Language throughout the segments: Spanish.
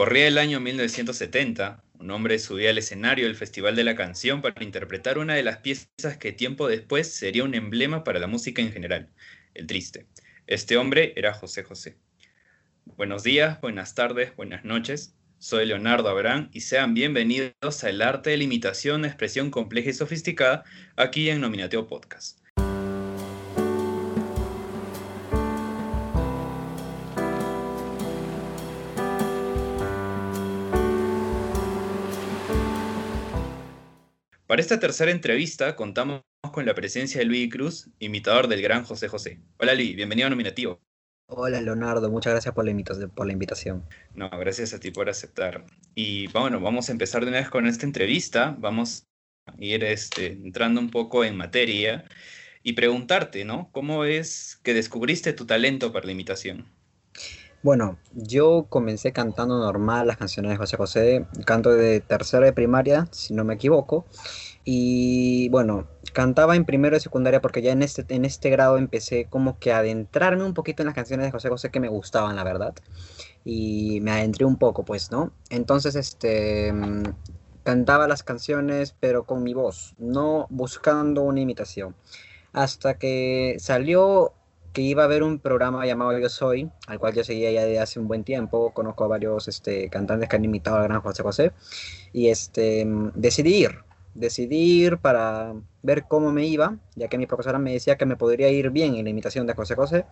Corría el año 1970, un hombre subía al escenario del Festival de la Canción para interpretar una de las piezas que tiempo después sería un emblema para la música en general, El Triste. Este hombre era José José. Buenos días, buenas tardes, buenas noches. Soy Leonardo Abrán y sean bienvenidos al arte de la imitación, expresión compleja y sofisticada aquí en Nominateo Podcast. Para esta tercera entrevista contamos con la presencia de Luis Cruz, imitador del gran José José. Hola Luis, bienvenido a Nominativo. Hola Leonardo, muchas gracias por la, por la invitación. No, gracias a ti por aceptar. Y bueno, vamos a empezar de una vez con esta entrevista. Vamos a ir este, entrando un poco en materia y preguntarte, ¿no? ¿Cómo es que descubriste tu talento para la imitación? Bueno, yo comencé cantando normal las canciones de José José, canto de tercera de primaria, si no me equivoco, y bueno, cantaba en primero de secundaria porque ya en este, en este grado empecé como que a adentrarme un poquito en las canciones de José José que me gustaban, la verdad, y me adentré un poco, pues, ¿no? Entonces, este, cantaba las canciones, pero con mi voz, no buscando una imitación. Hasta que salió que iba a haber un programa llamado Yo Soy, al cual yo seguía ya de hace un buen tiempo, conozco a varios este, cantantes que han imitado al gran José José, y este, decidí ir, decidí ir para ver cómo me iba, ya que mi profesora me decía que me podría ir bien en la imitación de José José,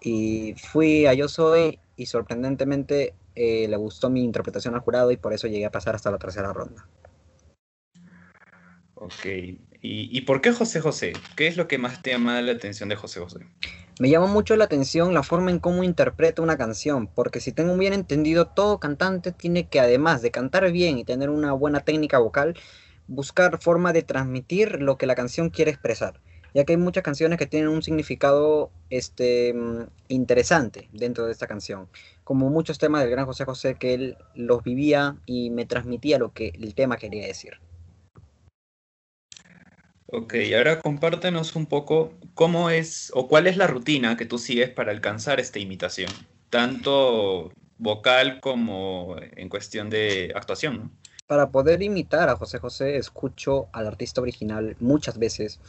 y fui a Yo Soy y sorprendentemente eh, le gustó mi interpretación al jurado y por eso llegué a pasar hasta la tercera ronda. Ok, ¿Y, ¿y por qué José José? ¿Qué es lo que más te llama la atención de José José? Me llama mucho la atención la forma en cómo interpreta una canción, porque si tengo bien entendido, todo cantante tiene que, además de cantar bien y tener una buena técnica vocal, buscar forma de transmitir lo que la canción quiere expresar, ya que hay muchas canciones que tienen un significado este, mm, interesante dentro de esta canción, como muchos temas del gran José José que él los vivía y me transmitía lo que el tema quería decir. Ok, ahora compártenos un poco cómo es o cuál es la rutina que tú sigues para alcanzar esta imitación, tanto vocal como en cuestión de actuación. Para poder imitar a José José, escucho al artista original muchas veces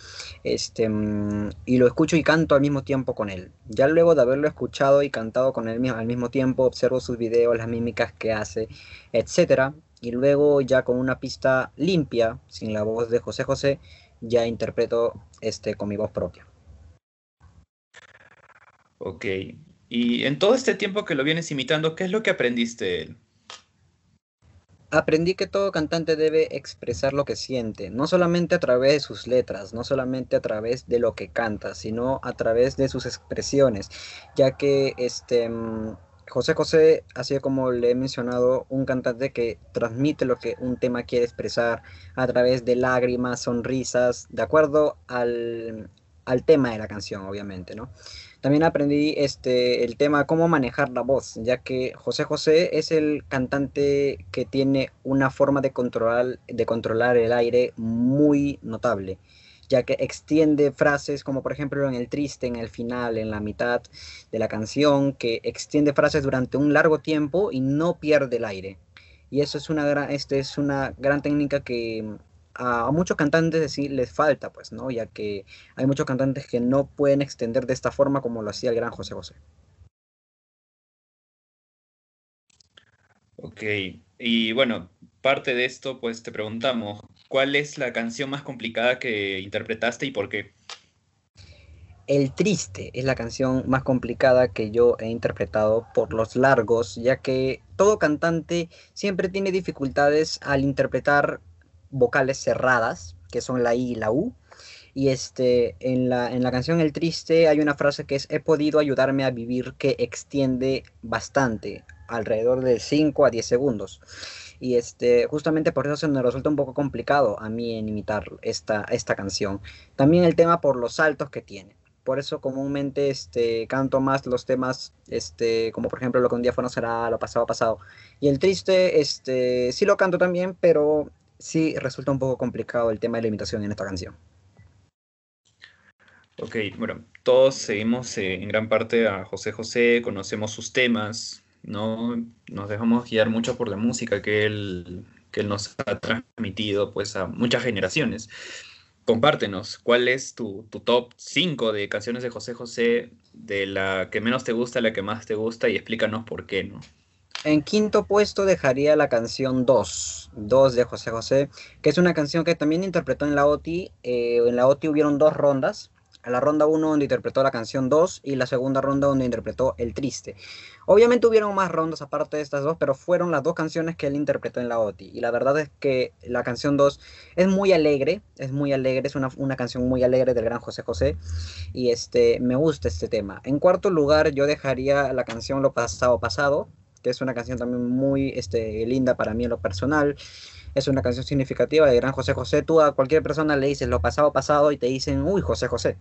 este, mm, y lo escucho y canto al mismo tiempo con él. Ya luego de haberlo escuchado y cantado con él al mismo tiempo, observo sus videos, las mímicas que hace, etc. Y luego ya con una pista limpia, sin la voz de José José, ya interpreto este, con mi voz propia. Ok. Y en todo este tiempo que lo vienes imitando, ¿qué es lo que aprendiste él? Aprendí que todo cantante debe expresar lo que siente, no solamente a través de sus letras, no solamente a través de lo que canta, sino a través de sus expresiones, ya que este mm, José José, así como le he mencionado, un cantante que transmite lo que un tema quiere expresar a través de lágrimas, sonrisas, de acuerdo al, tema de la canción, obviamente, ¿no? También aprendí este, el tema cómo manejar la voz, ya que José José es el cantante que tiene una forma de controlar, de controlar el aire muy notable ya que extiende frases como por ejemplo en el triste, en el final, en la mitad de la canción, que extiende frases durante un largo tiempo y no pierde el aire. Y eso es una gran, este es una gran técnica que a, muchos cantantes sí les falta, pues, ¿no? Ya que hay muchos cantantes que no pueden extender de esta forma como lo hacía el gran José José. Ok, y bueno, parte de esto, pues te preguntamos, ¿cuál es la canción más complicada que interprtaste y por qué? El Triste es la canción más complicada que yo he interpretado por los largos, ya que todo cantante siempre tiene dificultades al interpretar vocales cerradas, que son la I y la U. Y este, en la, en la canción El Triste hay una frase que es he podido ayudarme a vivir que extiende bastante, alrededor de 5 a 10 segundos. Y este, justamente por eso se me resulta un poco complicado a mí en imitar esta, esta canción. También el tema por los saltos que tiene. Por eso comúnmente este, canto más los temas, este, como por ejemplo lo que un día fue no será, lo pasado pasado. Y el triste, este, sí lo canto también, pero sí resulta un poco complicado el tema de la imitación en esta canción. Ok, bueno, todos seguimos eh, en gran parte a José José, conocemos sus temas, no nos dejamos guiar mucho por la música que él, que nos ha transmitido pues a muchas generaciones. Compártenos, ¿cuál es tu, tu top 5 de canciones de José José, de la que menos te gusta la que más te gusta y explícanos por qué, ¿no? En quinto puesto dejaría la canción 2, 2 de José José, que es una canción que también interpretó en la OTI. Eh, en la OTI hubieron dos rondas, la ronda 1 donde interpretó la canción 2 y la segunda ronda donde interpretó El Triste. Obviamente hubieron más rondas aparte de estas dos, pero fueron las dos canciones que él interpretó en la OTI. Y la verdad es que la canción 2 es muy alegre, es muy alegre, es una, una, canción muy alegre del gran José José. Y este, me gusta este tema. En cuarto lugar yo dejaría la canción Lo Pasado Pasado, que es una canción también muy este, linda para mí en lo personal. Es una canción significativa de gran José José. Tú a cualquier persona le dices lo pasado, pasado y te dicen, uy, José José.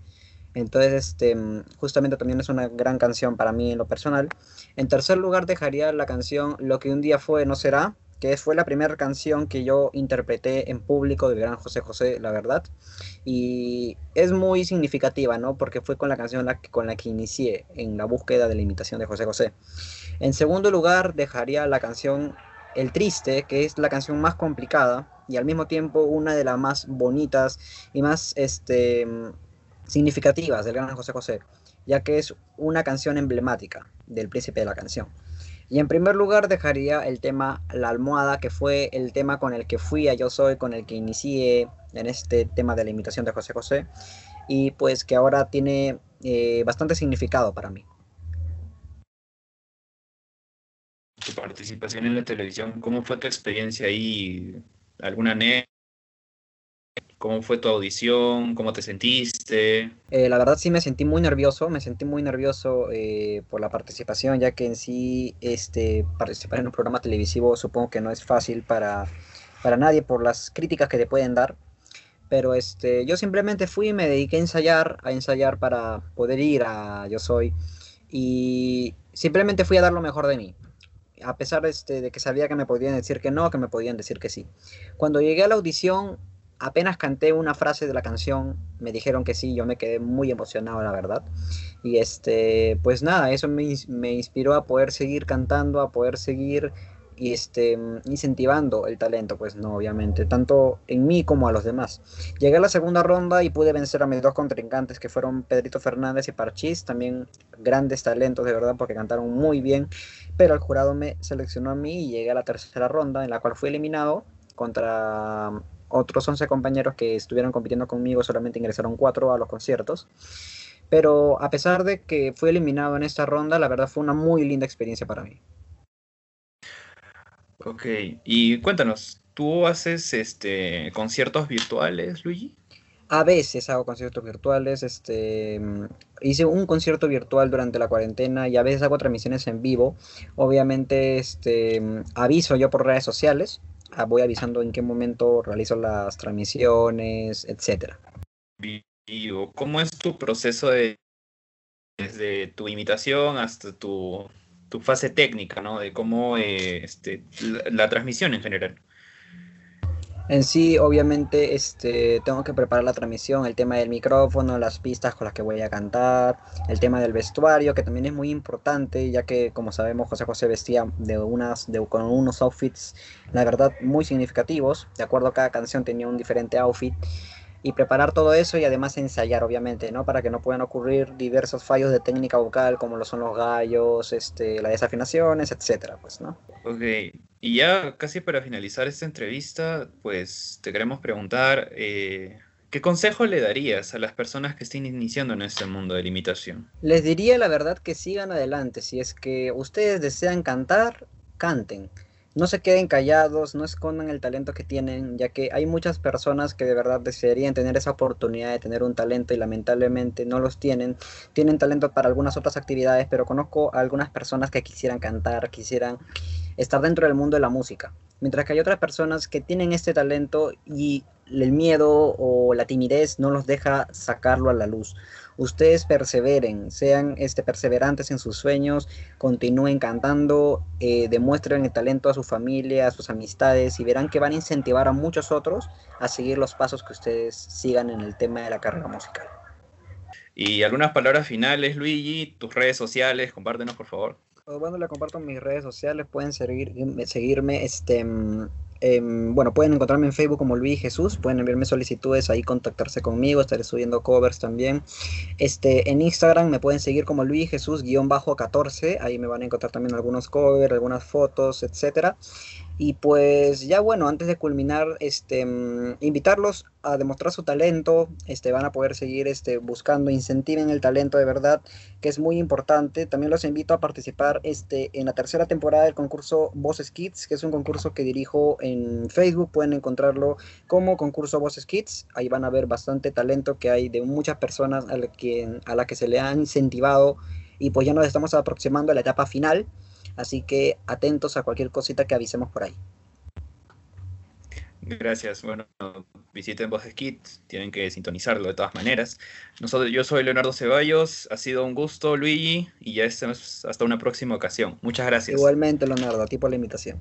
Entonces, este, justamente también es una gran canción para mí en lo personal. En tercer lugar dejaría la canción Lo que un día fue no será, que fue la primera canción que yo interpreté en público del gran José José, la verdad. Y es muy significativa, ¿no? Porque fue con la canción la con la que inicié en la búsqueda de la imitación de José José. En segundo lugar, dejaría la canción El Triste, que es la canción más complicada y al mismo tiempo una de las más bonitas y más este, significativas del gran José José, ya que es una canción emblemática del príncipe de la canción. Y en primer lugar dejaría el tema La almohada, que fue el tema con el que fui a Yo Soy, con el que inicié en este tema de la imitación de José José, y pues que ahora tiene eh, bastante significado para mí. Tu participación en la televisión, ¿cómo fue tu experiencia ahí? ¿Alguna anécdota? ¿Cómo fue tu audición? ¿Cómo te sentiste? Eh, la verdad sí me sentí muy nervioso, me sentí muy nervioso eh, por la participación, ya que en sí este, participar en un programa televisivo supongo que no es fácil para, para nadie por las críticas que te pueden dar. Pero este, yo simplemente fui y me dediqué a ensayar, a ensayar para poder ir a Yo Soy. Y simplemente fui a dar lo mejor de mí a pesar este, de que sabía que me podían decir que no, que me podían decir que sí. Cuando llegué a la audición, apenas canté una frase de la canción, me dijeron que sí, yo me quedé muy emocionado, la verdad. Y este, pues nada, eso me, me inspiró a poder seguir cantando, a poder seguir y este, incentivando el talento, pues no, obviamente, tanto en mí como a los demás. Llegué a la segunda ronda y pude vencer a mis dos contrincantes, que fueron Pedrito Fernández y Parchís, también grandes talentos de verdad, porque cantaron muy bien, pero el jurado me seleccionó a mí y llegué a la tercera ronda, en la cual fui eliminado contra otros 11 compañeros que estuvieron compitiendo conmigo, solamente ingresaron 4 a los conciertos. Pero a pesar de que fui eliminado en esta ronda, la verdad fue una muy linda experiencia para mí. Ok, y cuéntanos, ¿tú haces este conciertos virtuales, Luigi? A veces hago conciertos virtuales, este, hice un concierto virtual durante la cuarentena y a veces hago transmisiones en vivo. Obviamente, este, aviso yo por redes sociales, ah, voy avisando en qué momento realizo las transmisiones, etcétera. ¿Cómo es tu proceso de desde tu imitación hasta tu tu fase técnica, ¿no? De cómo eh, este, la, transmisión en general. En sí, obviamente, este, tengo que preparar la transmisión, el tema del micrófono, las pistas con las que voy a cantar, el tema del vestuario, que también es muy importante, ya que, como sabemos, José José vestía de unas, de, con unos outfits, la verdad, muy significativos. De acuerdo a cada canción tenía un diferente outfit y preparar todo eso y además ensayar, obviamente, ¿no? Para que no puedan ocurrir diversos fallos de técnica vocal como lo son los gallos, este, las desafinaciones, etcétera, pues, ¿no? Ok, y ya casi para finalizar esta entrevista, pues te queremos preguntar, eh, ¿qué consejo le darías a las personas que estén iniciando en este mundo de la imitación? Les diría la verdad que sigan adelante, si es que ustedes desean cantar, canten no se queden callados, no escondan el talento que tienen, ya que hay muchas personas que de verdad desearían tener esa oportunidad de tener un talento y lamentablemente no los tienen. Tienen talento para algunas otras actividades, pero conozco a algunas personas que quisieran cantar, quisieran estar dentro del mundo de la música. Mientras que hay otras personas que tienen este talento y el miedo o la timidez no los deja sacarlo a la luz ustedes perseveren, sean este, perseverantes en sus sueños, continúen cantando, eh, demuestren el talento a su familia, a sus amistades y verán que van a incentivar a muchos otros a seguir los pasos que ustedes sigan en el tema de la carrera musical. Y algunas palabras finales, Luigi, tus redes sociales, compártenos por favor. bueno, le comparto mis redes sociales, pueden seguir, seguirme, este, bueno, pueden encontrarme en Facebook como Luis Jesús, pueden enviarme solicitudes ahí, contactarse conmigo, estaré subiendo covers también. Este, en Instagram me pueden seguir como Luis Jesús-14, ahí me van a encontrar también algunos covers, algunas fotos, etcétera. Y pues ya bueno, antes de culminar, este, mm, invitarlos a demostrar su talento, este, van a poder seguir este, buscando, incentiven el talento de verdad, que es muy importante. También los invito a participar este, en la tercera temporada del concurso Voices Kids, que es un concurso que dirijo en Facebook, pueden encontrarlo como concurso Voices Kids, ahí van a ver bastante talento que hay de muchas personas a la que, que se le han incentivado y pues ya nos estamos aproximando a la etapa final. Así que atentos a cualquier cosita que avisemos por ahí. Gracias. Bueno, visiten Voces Kids, tienen que sintonizarlo de todas maneras. Nosotros, yo soy Leonardo Ceballos, ha sido un gusto, Luigi, y ya estamos hasta una próxima ocasión. Muchas gracias. Igualmente, Leonardo, a ti por la invitación.